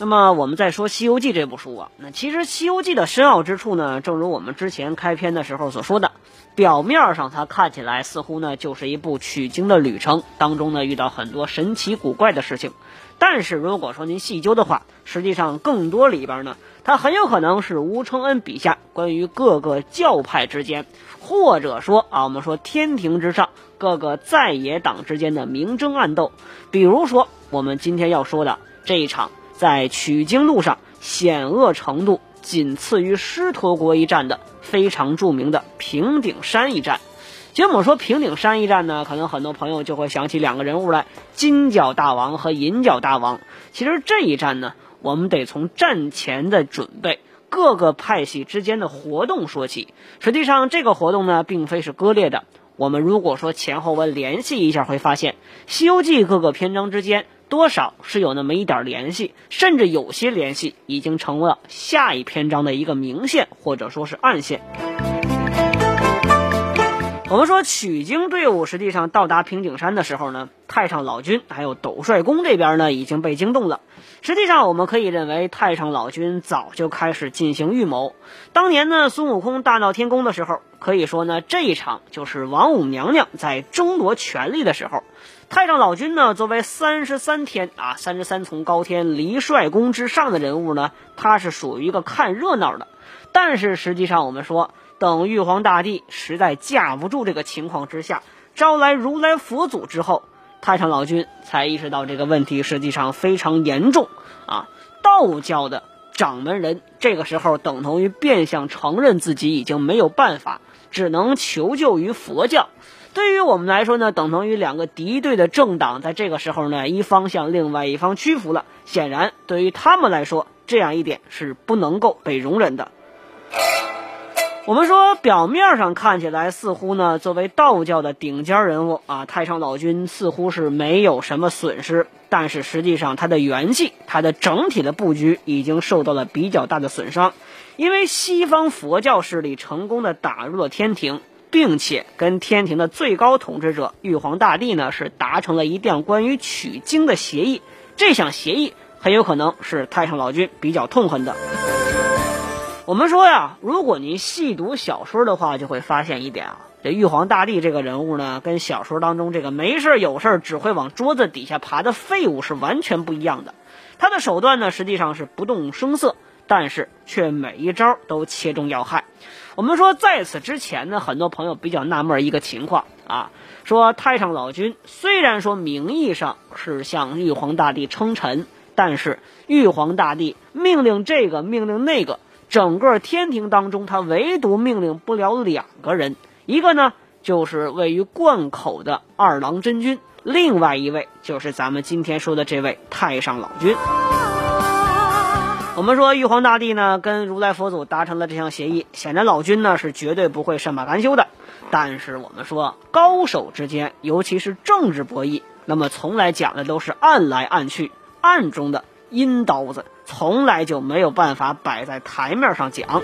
那么我们在说《西游记》这部书啊，那其实《西游记》的深奥之处呢，正如我们之前开篇的时候所说的，表面上它看起来似乎呢就是一部取经的旅程，当中呢遇到很多神奇古怪的事情。但是如果说您细究的话，实际上更多里边呢，它很有可能是吴承恩笔下关于各个教派之间，或者说啊，我们说天庭之上各个在野党之间的明争暗斗。比如说我们今天要说的这一场。在取经路上，险恶程度仅次于狮驼国一战的非常著名的平顶山一战。其实我们说平顶山一战呢，可能很多朋友就会想起两个人物来：金角大王和银角大王。其实这一战呢，我们得从战前的准备、各个派系之间的活动说起。实际上，这个活动呢，并非是割裂的。我们如果说前后文联系一下，会发现《西游记》各个篇章之间。多少是有那么一点联系，甚至有些联系已经成为了下一篇章的一个明线或者说是暗线。我们说取经队伍实际上到达平顶山的时候呢，太上老君还有斗帅宫这边呢已经被惊动了。实际上我们可以认为太上老君早就开始进行预谋。当年呢孙悟空大闹天宫的时候，可以说呢这一场就是王母娘娘在争夺权力的时候。太上老君呢，作为三十三天啊，三十三重高天离帅宫之上的人物呢，他是属于一个看热闹的。但是实际上，我们说，等玉皇大帝实在架不住这个情况之下，招来如来佛祖之后，太上老君才意识到这个问题实际上非常严重啊。道教的掌门人这个时候等同于变相承认自己已经没有办法，只能求救于佛教。对于我们来说呢，等同于两个敌对的政党在这个时候呢，一方向另外一方屈服了。显然，对于他们来说，这样一点是不能够被容忍的。我们说，表面上看起来似乎呢，作为道教的顶尖人物啊，太上老君似乎是没有什么损失，但是实际上他的元气，他的整体的布局已经受到了比较大的损伤，因为西方佛教势力成功的打入了天庭。并且跟天庭的最高统治者玉皇大帝呢是达成了一项关于取经的协议，这项协议很有可能是太上老君比较痛恨的。我们说呀，如果您细读小说的话，就会发现一点啊，这玉皇大帝这个人物呢，跟小说当中这个没事有事只会往桌子底下爬的废物是完全不一样的。他的手段呢，实际上是不动声色，但是却每一招都切中要害。我们说，在此之前呢，很多朋友比较纳闷一个情况啊，说太上老君虽然说名义上是向玉皇大帝称臣，但是玉皇大帝命令这个命令那个，整个天庭当中，他唯独命令不了两个人，一个呢就是位于灌口的二郎真君，另外一位就是咱们今天说的这位太上老君。我们说玉皇大帝呢跟如来佛祖达成了这项协议，显然老君呢是绝对不会善罢甘休的。但是我们说高手之间，尤其是政治博弈，那么从来讲的都是暗来暗去，暗中的阴刀子从来就没有办法摆在台面上讲。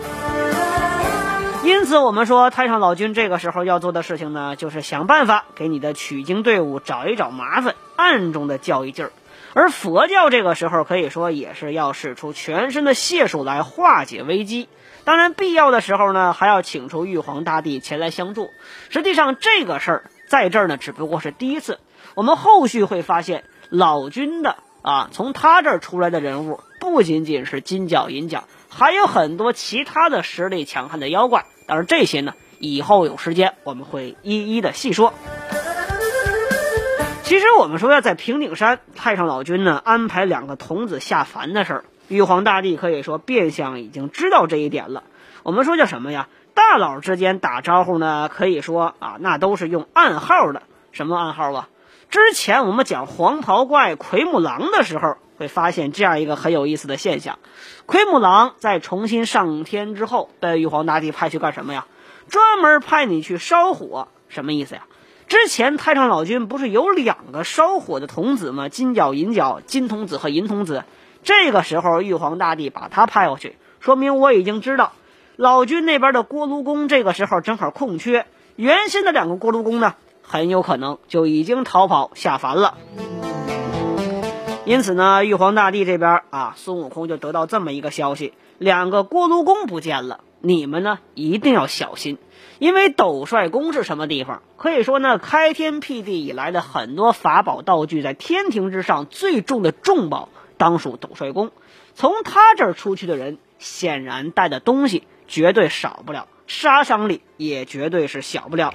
因此，我们说太上老君这个时候要做的事情呢，就是想办法给你的取经队伍找一找麻烦，暗中的较一劲儿。而佛教这个时候可以说也是要使出全身的解数来化解危机，当然必要的时候呢，还要请出玉皇大帝前来相助。实际上这个事儿在这儿呢，只不过是第一次。我们后续会发现，老君的啊，从他这儿出来的人物不仅仅是金角银角，还有很多其他的实力强悍的妖怪。当然这些呢，以后有时间我们会一一的细说。其实我们说要在平顶山，太上老君呢安排两个童子下凡的事儿，玉皇大帝可以说变相已经知道这一点了。我们说叫什么呀？大佬之间打招呼呢，可以说啊，那都是用暗号的。什么暗号啊？之前我们讲黄袍怪奎木狼的时候，会发现这样一个很有意思的现象：奎木狼在重新上天之后，被玉皇大帝派去干什么呀？专门派你去烧火，什么意思呀？之前太上老君不是有两个烧火的童子吗？金角、银角，金童子和银童子。这个时候，玉皇大帝把他派过去，说明我已经知道，老君那边的锅炉工这个时候正好空缺，原先的两个锅炉工呢，很有可能就已经逃跑下凡了。因此呢，玉皇大帝这边啊，孙悟空就得到这么一个消息：两个锅炉工不见了。你们呢，一定要小心，因为斗帅宫是什么地方？可以说呢，开天辟地以来的很多法宝道具，在天庭之上最重的重宝。当属斗帅宫，从他这儿出去的人，显然带的东西绝对少不了，杀伤力也绝对是小不了。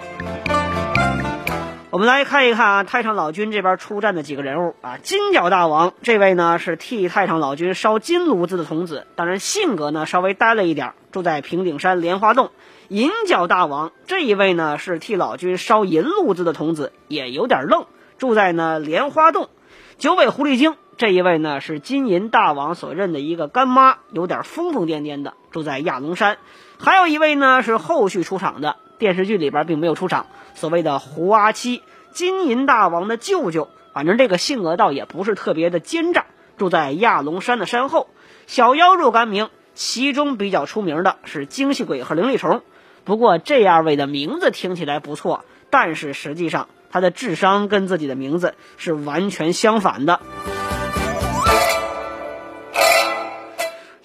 我们来看一看啊，太上老君这边出战的几个人物啊，金角大王这位呢是替太上老君烧金炉子的童子，当然性格呢稍微呆了一点，住在平顶山莲花洞。银角大王这一位呢是替老君烧银炉子的童子，也有点愣，住在呢莲花洞。九尾狐狸精。这一位呢是金银大王所认的一个干妈，有点疯疯癫癫的，住在亚龙山。还有一位呢是后续出场的，电视剧里边并没有出场，所谓的胡阿七，金银大王的舅舅。反正这个性格倒也不是特别的奸诈，住在亚龙山的山后。小妖若干名，其中比较出名的是精细鬼和灵力虫。不过这二位的名字听起来不错，但是实际上他的智商跟自己的名字是完全相反的。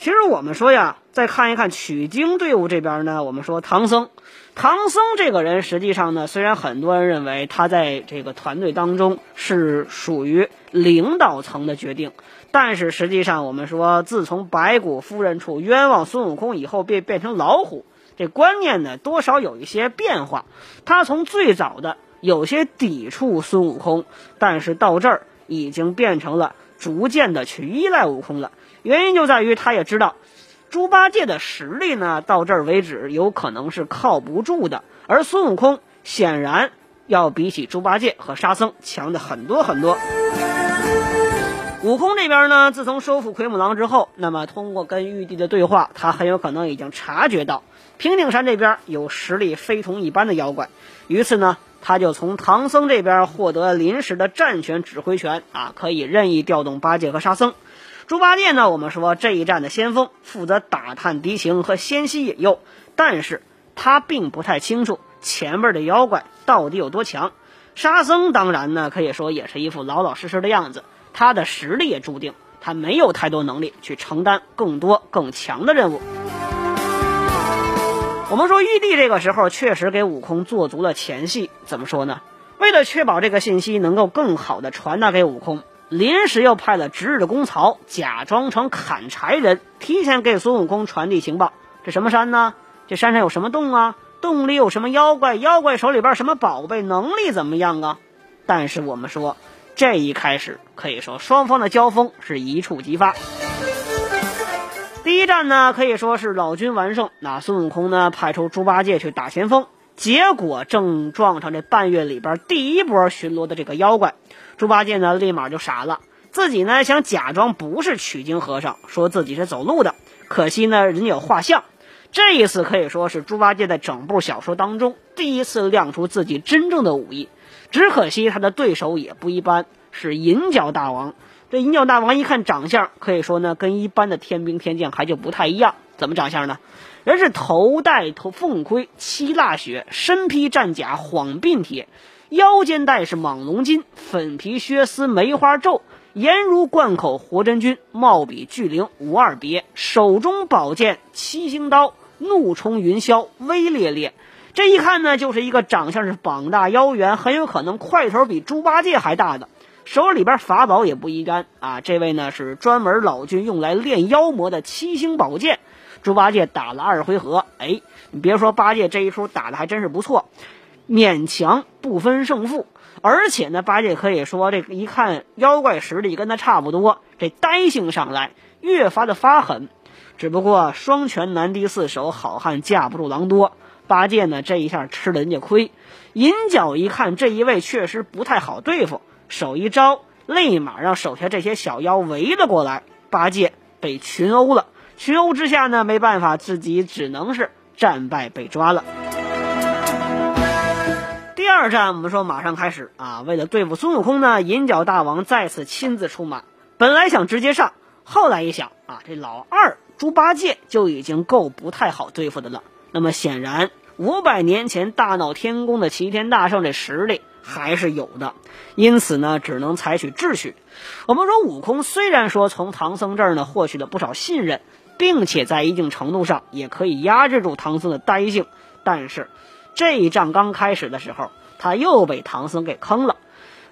其实我们说呀，再看一看取经队伍这边呢，我们说唐僧，唐僧这个人实际上呢，虽然很多人认为他在这个团队当中是属于领导层的决定，但是实际上我们说，自从白骨夫人处冤枉孙悟空以后，变变成老虎，这观念呢多少有一些变化。他从最早的有些抵触孙悟空，但是到这儿已经变成了逐渐的去依赖悟空了。原因就在于他也知道，猪八戒的实力呢，到这儿为止有可能是靠不住的，而孙悟空显然要比起猪八戒和沙僧强的很多很多。悟空这边呢，自从收复奎木狼之后，那么通过跟玉帝的对话，他很有可能已经察觉到平顶山这边有实力非同一般的妖怪，于是呢，他就从唐僧这边获得临时的战权指挥权啊，可以任意调动八戒和沙僧。猪八戒呢？我们说这一战的先锋，负责打探敌情和先息引诱，但是他并不太清楚前面的妖怪到底有多强。沙僧当然呢，可以说也是一副老老实实的样子，他的实力也注定他没有太多能力去承担更多更强的任务。我们说玉帝这个时候确实给悟空做足了前戏，怎么说呢？为了确保这个信息能够更好的传达给悟空。临时又派了值日的公曹，假装成砍柴人，提前给孙悟空传递情报。这什么山呢？这山上有什么洞啊？洞里有什么妖怪？妖怪手里边什么宝贝？能力怎么样啊？但是我们说，这一开始可以说双方的交锋是一触即发。第一战呢，可以说是老君完胜。那孙悟空呢，派出猪八戒去打前锋，结果正撞上这半月里边第一波巡逻的这个妖怪。猪八戒呢，立马就傻了。自己呢，想假装不是取经和尚，说自己是走路的。可惜呢，人家有画像。这一次可以说是猪八戒在整部小说当中第一次亮出自己真正的武艺。只可惜他的对手也不一般，是银角大王。这银角大王一看长相，可以说呢，跟一般的天兵天将还就不太一样。怎么长相呢？人是头戴头凤盔，七蜡雪，身披战甲，晃鬓铁。腰间带是蟒龙筋，粉皮靴丝梅花皱，颜如贯口活真君，貌比巨灵无二别。手中宝剑七星刀，怒冲云霄威烈烈。这一看呢，就是一个长相是膀大腰圆，很有可能块头比猪八戒还大的。手里边法宝也不一般啊，这位呢是专门老君用来炼妖魔的七星宝剑。猪八戒打了二回合，哎，你别说八戒这一出打的还真是不错。勉强不分胜负，而且呢，八戒可以说这一看妖怪实力跟他差不多，这呆性上来越发的发狠。只不过双拳难敌四手，好汉架不住狼多。八戒呢这一下吃了人家亏。银角一看这一位确实不太好对付，手一招，立马让手下这些小妖围了过来。八戒被群殴了，群殴之下呢没办法，自己只能是战败被抓了。第二站，我们说马上开始啊！为了对付孙悟空呢，银角大王再次亲自出马。本来想直接上，后来一想啊，这老二猪八戒就已经够不太好对付的了。那么显然，五百年前大闹天宫的齐天大圣这实力还是有的，因此呢，只能采取智取。我们说，悟空虽然说从唐僧这儿呢获取了不少信任，并且在一定程度上也可以压制住唐僧的呆性，但是。这一仗刚开始的时候，他又被唐僧给坑了，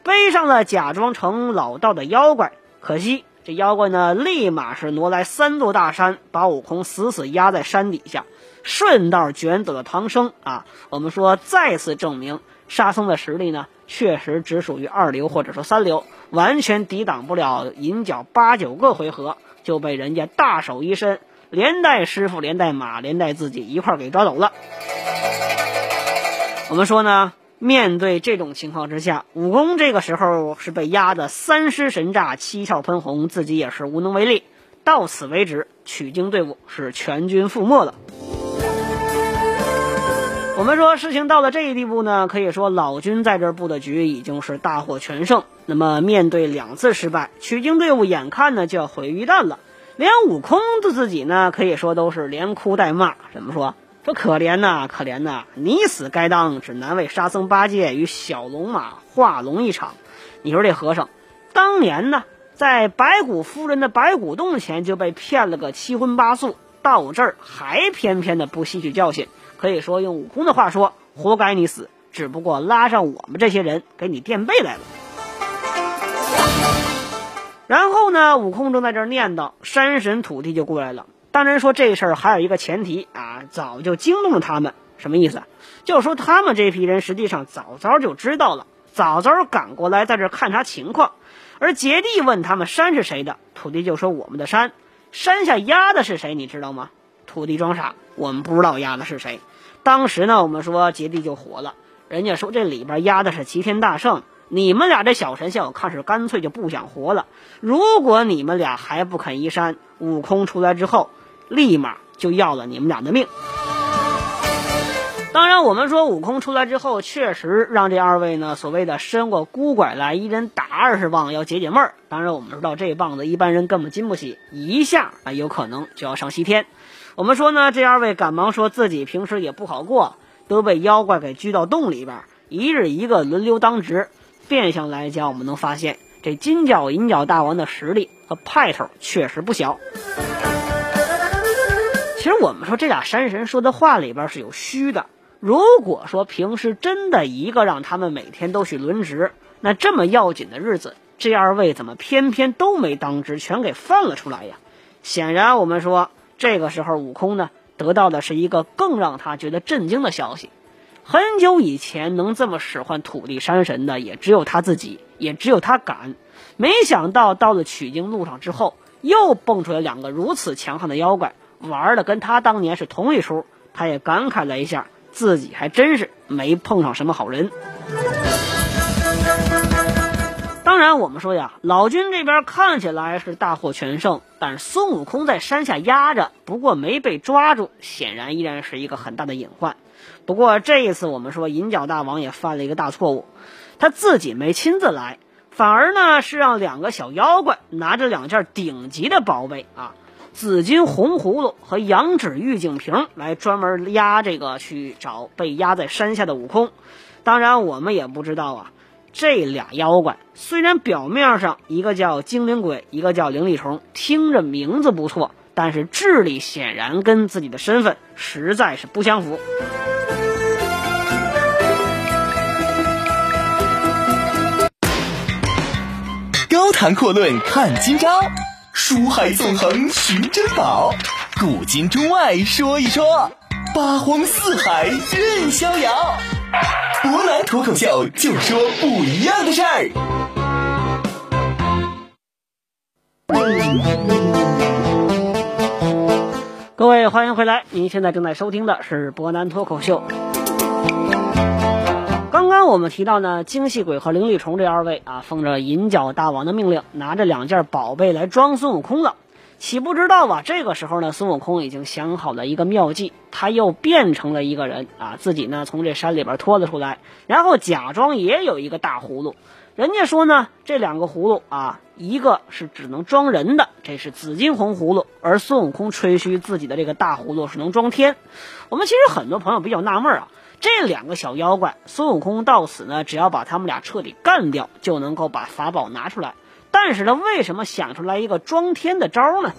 背上了假装成老道的妖怪。可惜这妖怪呢，立马是挪来三座大山，把悟空死死压在山底下，顺道卷走了唐僧。啊，我们说再次证明沙僧的实力呢，确实只属于二流或者说三流，完全抵挡不了银角八九个回合就被人家大手一伸，连带师傅、连带马、连带自己一块给抓走了。我们说呢，面对这种情况之下，武功这个时候是被压得三尸神炸、七窍喷红，自己也是无能为力。到此为止，取经队伍是全军覆没了。我们说事情到了这一地步呢，可以说老君在这布的局已经是大获全胜。那么面对两次失败，取经队伍眼看呢就要毁于一旦了，连悟空的自己呢，可以说都是连哭带骂。怎么说？说可怜呐，可怜呐！你死该当，只难为沙僧八戒与小龙马化龙一场。你说这和尚，当年呢，在白骨夫人的白骨洞前就被骗了个七荤八素，到这儿还偏偏的不吸取教训。可以说用悟空的话说，活该你死，只不过拉上我们这些人给你垫背来了。然后呢，悟空正在这儿念叨，山神土地就过来了。当然说这事儿还有一个前提啊，早就惊动了他们，什么意思？就说他们这批人实际上早早就知道了，早早赶过来在这看察情况。而杰地问他们山是谁的，土地就说我们的山。山下压的是谁？你知道吗？土地装傻，我们不知道压的是谁。当时呢，我们说杰地就火了，人家说这里边压的是齐天大圣，你们俩这小神仙，我看是干脆就不想活了。如果你们俩还不肯移山，悟空出来之后。立马就要了你们俩的命。当然，我们说悟空出来之后，确实让这二位呢所谓的伸过孤拐来，一人打二十棒，要解解闷儿。当然，我们知道这棒子一般人根本经不起，一下啊有可能就要上西天。我们说呢，这二位赶忙说自己平时也不好过，都被妖怪给拘到洞里边，一日一个轮流当值。变相来讲，我们能发现这金角银角大王的实力和派头确实不小。其实我们说这俩山神说的话里边是有虚的。如果说平时真的一个让他们每天都去轮值，那这么要紧的日子，这二位怎么偏偏都没当值，全给放了出来呀？显然，我们说这个时候悟空呢得到的是一个更让他觉得震惊的消息。很久以前能这么使唤土地山神的，也只有他自己，也只有他敢。没想到到了取经路上之后，又蹦出来两个如此强悍的妖怪。玩的跟他当年是同一出，他也感慨了一下，自己还真是没碰上什么好人。当然，我们说呀，老君这边看起来是大获全胜，但是孙悟空在山下压着，不过没被抓住，显然依然是一个很大的隐患。不过这一次，我们说银角大王也犯了一个大错误，他自己没亲自来，反而呢是让两个小妖怪拿着两件顶级的宝贝啊。紫金红葫芦和羊脂玉净瓶来专门压这个去找被压在山下的悟空。当然，我们也不知道啊，这俩妖怪虽然表面上一个叫精灵鬼，一个叫灵力虫，听着名字不错，但是智力显然跟自己的身份实在是不相符。高谈阔论看今朝。书海纵横寻珍宝，古今中外说一说，八荒四海任逍遥。博南脱口秀就说不一样的事儿。各位欢迎回来，您现在正在收听的是博南脱口秀。刚刚我们提到呢，精细鬼和灵力虫这二位啊，奉着银角大王的命令，拿着两件宝贝来装孙悟空了。岂不知道啊？这个时候呢，孙悟空已经想好了一个妙计，他又变成了一个人啊，自己呢从这山里边拖了出来，然后假装也有一个大葫芦。人家说呢，这两个葫芦啊，一个是只能装人的，这是紫金红葫芦，而孙悟空吹嘘自己的这个大葫芦是能装天。我们其实很多朋友比较纳闷啊，这两个小妖怪，孙悟空到死呢，只要把他们俩彻底干掉，就能够把法宝拿出来。但是他，为什么想出来一个装天的招呢？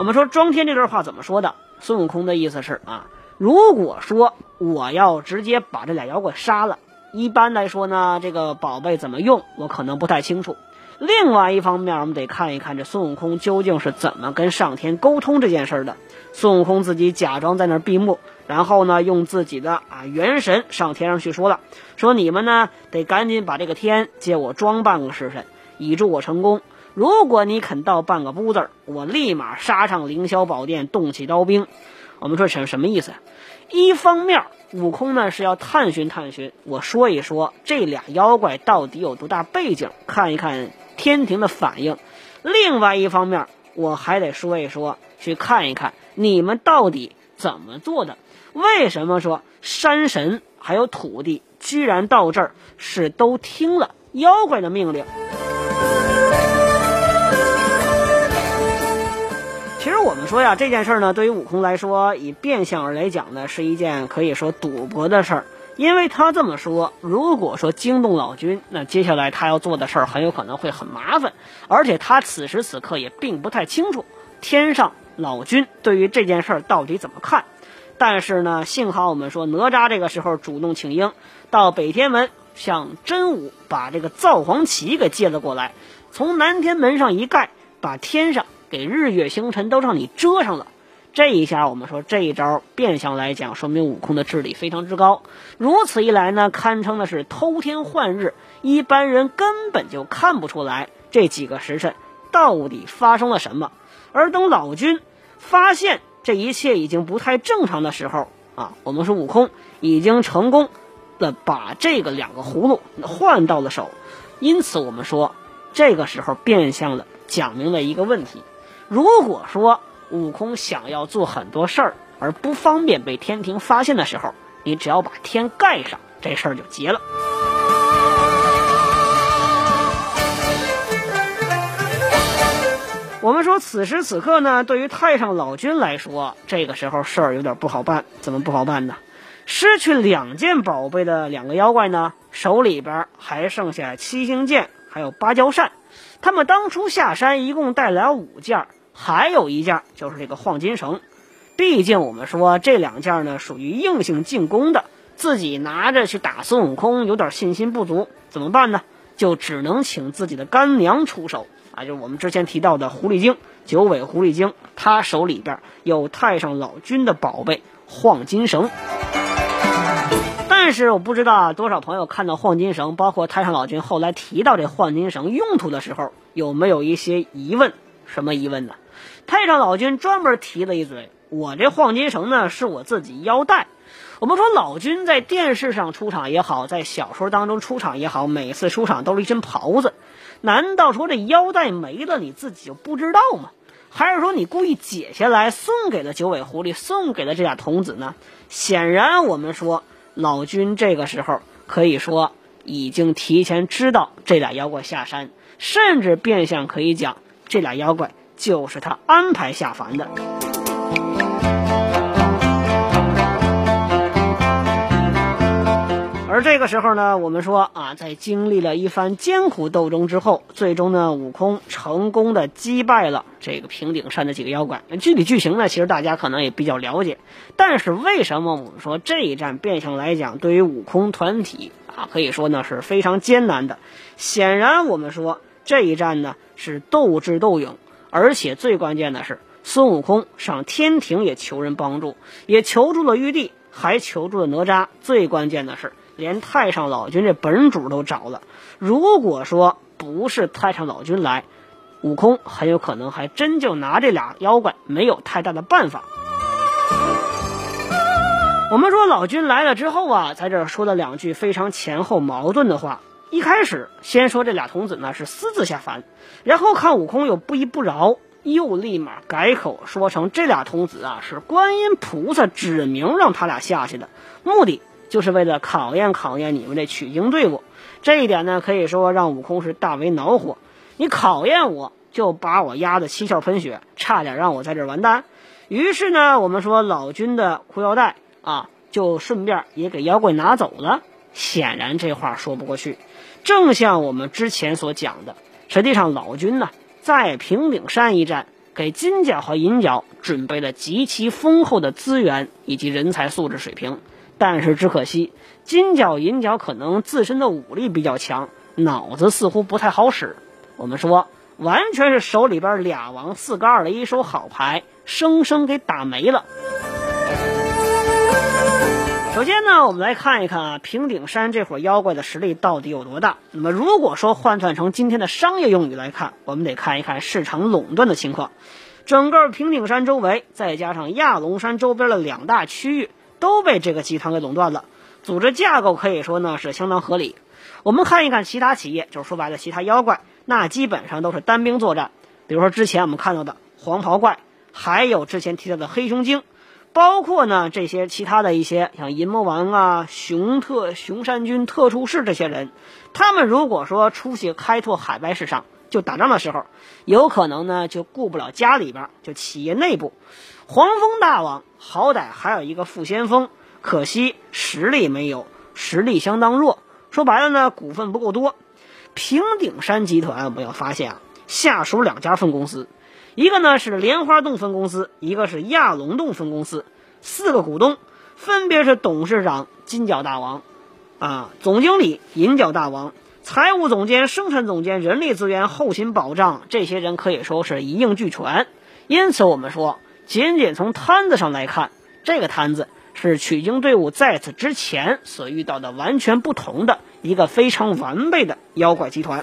我们说装天这段话怎么说的？孙悟空的意思是啊，如果说我要直接把这俩妖怪杀了，一般来说呢，这个宝贝怎么用，我可能不太清楚。另外一方面，我们得看一看这孙悟空究竟是怎么跟上天沟通这件事的。孙悟空自己假装在那儿闭目，然后呢，用自己的啊元神上天上去说了，说你们呢得赶紧把这个天借我装半个时辰。以助我成功。如果你肯到半个不字我立马杀上凌霄宝殿，动起刀兵。我们说什什么意思？一方面，悟空呢是要探寻探寻，我说一说这俩妖怪到底有多大背景，看一看天庭的反应；另外一方面，我还得说一说，去看一看你们到底怎么做的。为什么说山神还有土地居然到这儿是都听了妖怪的命令？说呀，这件事儿呢，对于悟空来说，以变相而来讲呢，是一件可以说赌博的事儿。因为他这么说，如果说惊动老君，那接下来他要做的事儿很有可能会很麻烦。而且他此时此刻也并不太清楚天上老君对于这件事儿到底怎么看。但是呢，幸好我们说哪吒这个时候主动请缨，到北天门向真武把这个造黄旗给借了过来，从南天门上一盖，把天上。给日月星辰都让你遮上了，这一下我们说这一招变相来讲，说明悟空的智力非常之高。如此一来呢，堪称的是偷天换日，一般人根本就看不出来这几个时辰到底发生了什么。而等老君发现这一切已经不太正常的时候啊，我们说悟空已经成功的把这个两个葫芦换到了手，因此我们说这个时候变相的讲明了一个问题。如果说悟空想要做很多事儿而不方便被天庭发现的时候，你只要把天盖上，这事儿就结了。我们说此时此刻呢，对于太上老君来说，这个时候事儿有点不好办。怎么不好办呢？失去两件宝贝的两个妖怪呢，手里边还剩下七星剑，还有芭蕉扇。他们当初下山一共带来五件。还有一件就是这个晃金绳，毕竟我们说这两件呢属于硬性进攻的，自己拿着去打孙悟空有点信心不足，怎么办呢？就只能请自己的干娘出手啊，就是我们之前提到的狐狸精九尾狐狸精，她手里边有太上老君的宝贝晃金绳。但是我不知道多少朋友看到黄金绳，包括太上老君后来提到这黄金绳用途的时候，有没有一些疑问？什么疑问呢？太上老君专门提了一嘴：“我这黄金绳呢，是我自己腰带。我们说老君在电视上出场也好，在小说当中出场也好，每次出场都是一身袍子。难道说这腰带没了，你自己就不知道吗？还是说你故意解下来送给了九尾狐狸，送给了这俩童子呢？显然，我们说老君这个时候可以说已经提前知道这俩妖怪下山，甚至变相可以讲，这俩妖怪。”就是他安排下凡的。而这个时候呢，我们说啊，在经历了一番艰苦斗争之后，最终呢，悟空成功的击败了这个平顶山的几个妖怪。具体剧情呢，其实大家可能也比较了解。但是为什么我们说这一战变相来讲，对于悟空团体啊，可以说呢是非常艰难的？显然，我们说这一战呢是斗智斗勇。而且最关键的是，孙悟空上天庭也求人帮助，也求助了玉帝，还求助了哪吒。最关键的是，连太上老君这本主都找了。如果说不是太上老君来，悟空很有可能还真就拿这俩妖怪没有太大的办法。我们说老君来了之后啊，在这说了两句非常前后矛盾的话。一开始先说这俩童子呢是私自下凡，然后看悟空又不依不饶，又立马改口说成这俩童子啊是观音菩萨指明让他俩下去的，目的就是为了考验考验你们这取经队伍。这一点呢，可以说让悟空是大为恼火。你考验我，就把我压得七窍喷血，差点让我在这儿完蛋。于是呢，我们说老君的裤腰带啊，就顺便也给妖怪拿走了。显然这话说不过去。正像我们之前所讲的，实际上老君呢，在平顶山一战，给金角和银角准备了极其丰厚的资源以及人才素质水平。但是只可惜，金角银角可能自身的武力比较强，脑子似乎不太好使。我们说，完全是手里边俩王四个二的一手好牌，生生给打没了。首先呢，我们来看一看啊，平顶山这伙妖怪的实力到底有多大。那么，如果说换算成今天的商业用语来看，我们得看一看市场垄断的情况。整个平顶山周围，再加上亚龙山周边的两大区域。都被这个集团给垄断了，组织架构可以说呢是相当合理。我们看一看其他企业，就是说白了，其他妖怪那基本上都是单兵作战。比如说之前我们看到的黄袍怪，还有之前提到的黑熊精，包括呢这些其他的一些像银魔王啊、熊特、熊山军特殊士这些人，他们如果说出去开拓海外市场，就打仗的时候，有可能呢就顾不了家里边，就企业内部。黄蜂大王好歹还有一个副先锋，可惜实力没有，实力相当弱。说白了呢，股份不够多。平顶山集团我们要发现啊，下属两家分公司，一个呢是莲花洞分公司，一个是亚龙洞分公司。四个股东分别是董事长金角大王，啊，总经理银角大王，财务总监、生产总监、人力资源、后勤保障，这些人可以说是一应俱全。因此，我们说。仅仅从摊子上来看，这个摊子是取经队伍在此之前所遇到的完全不同的一个非常完备的妖怪集团。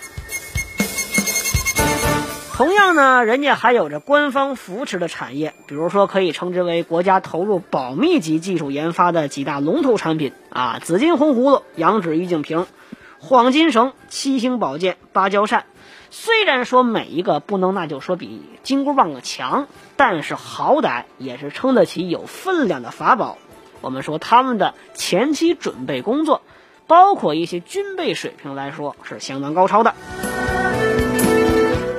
同样呢，人家还有着官方扶持的产业，比如说可以称之为国家投入保密级技术研发的几大龙头产品啊，紫金红葫芦、羊脂玉净瓶、黄金绳、七星宝剑、芭蕉扇。虽然说每一个不能，那就说比金箍棒强，但是好歹也是撑得起有分量的法宝。我们说他们的前期准备工作，包括一些军备水平来说是相当高超的。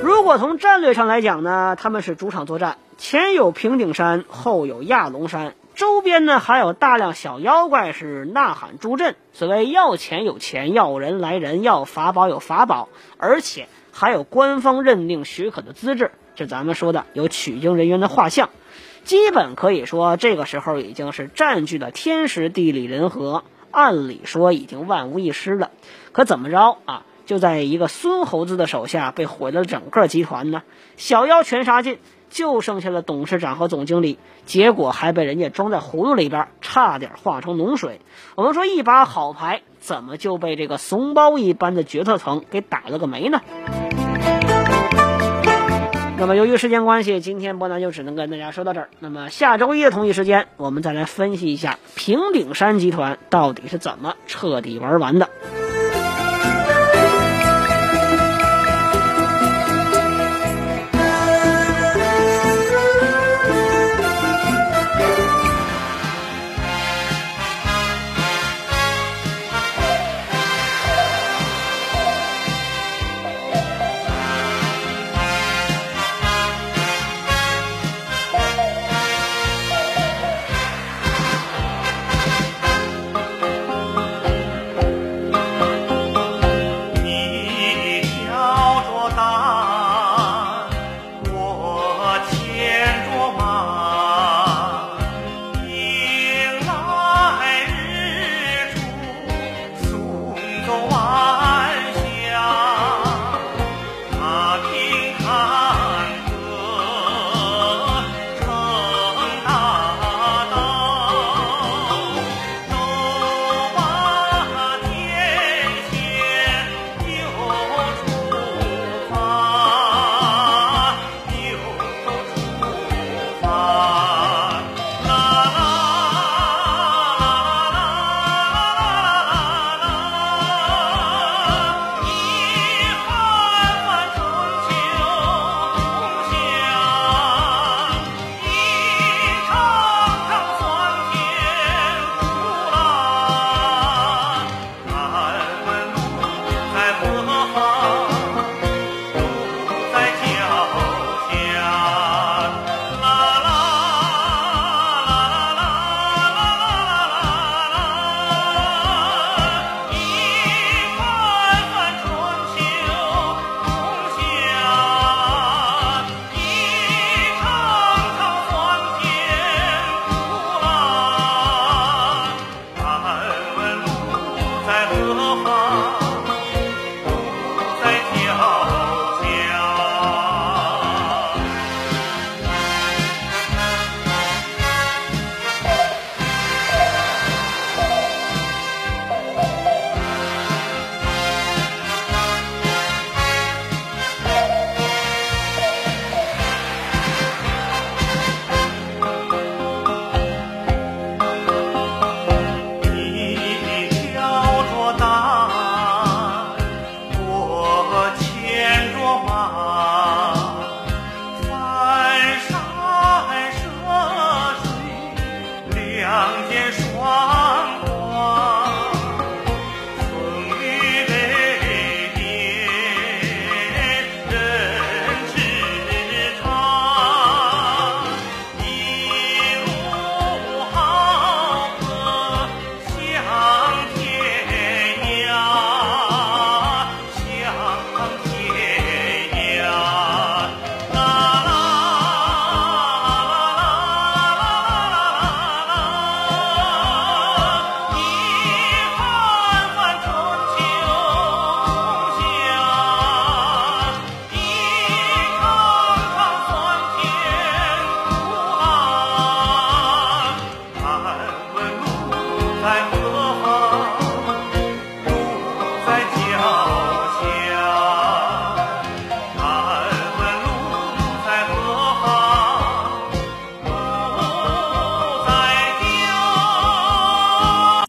如果从战略上来讲呢，他们是主场作战，前有平顶山，后有亚龙山，周边呢还有大量小妖怪是呐喊助阵。所谓要钱有钱，要人来人，要法宝有法宝，而且。还有官方认定许可的资质，这咱们说的有取经人员的画像，基本可以说这个时候已经是占据了天时地利人和，按理说已经万无一失了。可怎么着啊？就在一个孙猴子的手下被毁了整个集团呢？小妖全杀尽，就剩下了董事长和总经理，结果还被人家装在葫芦里边，差点化成脓水。我们说一把好牌，怎么就被这个怂包一般的决策层给打了个没呢？那么，由于时间关系，今天波南就只能跟大家说到这儿。那么，下周一的同一时间，我们再来分析一下平顶山集团到底是怎么彻底玩完的。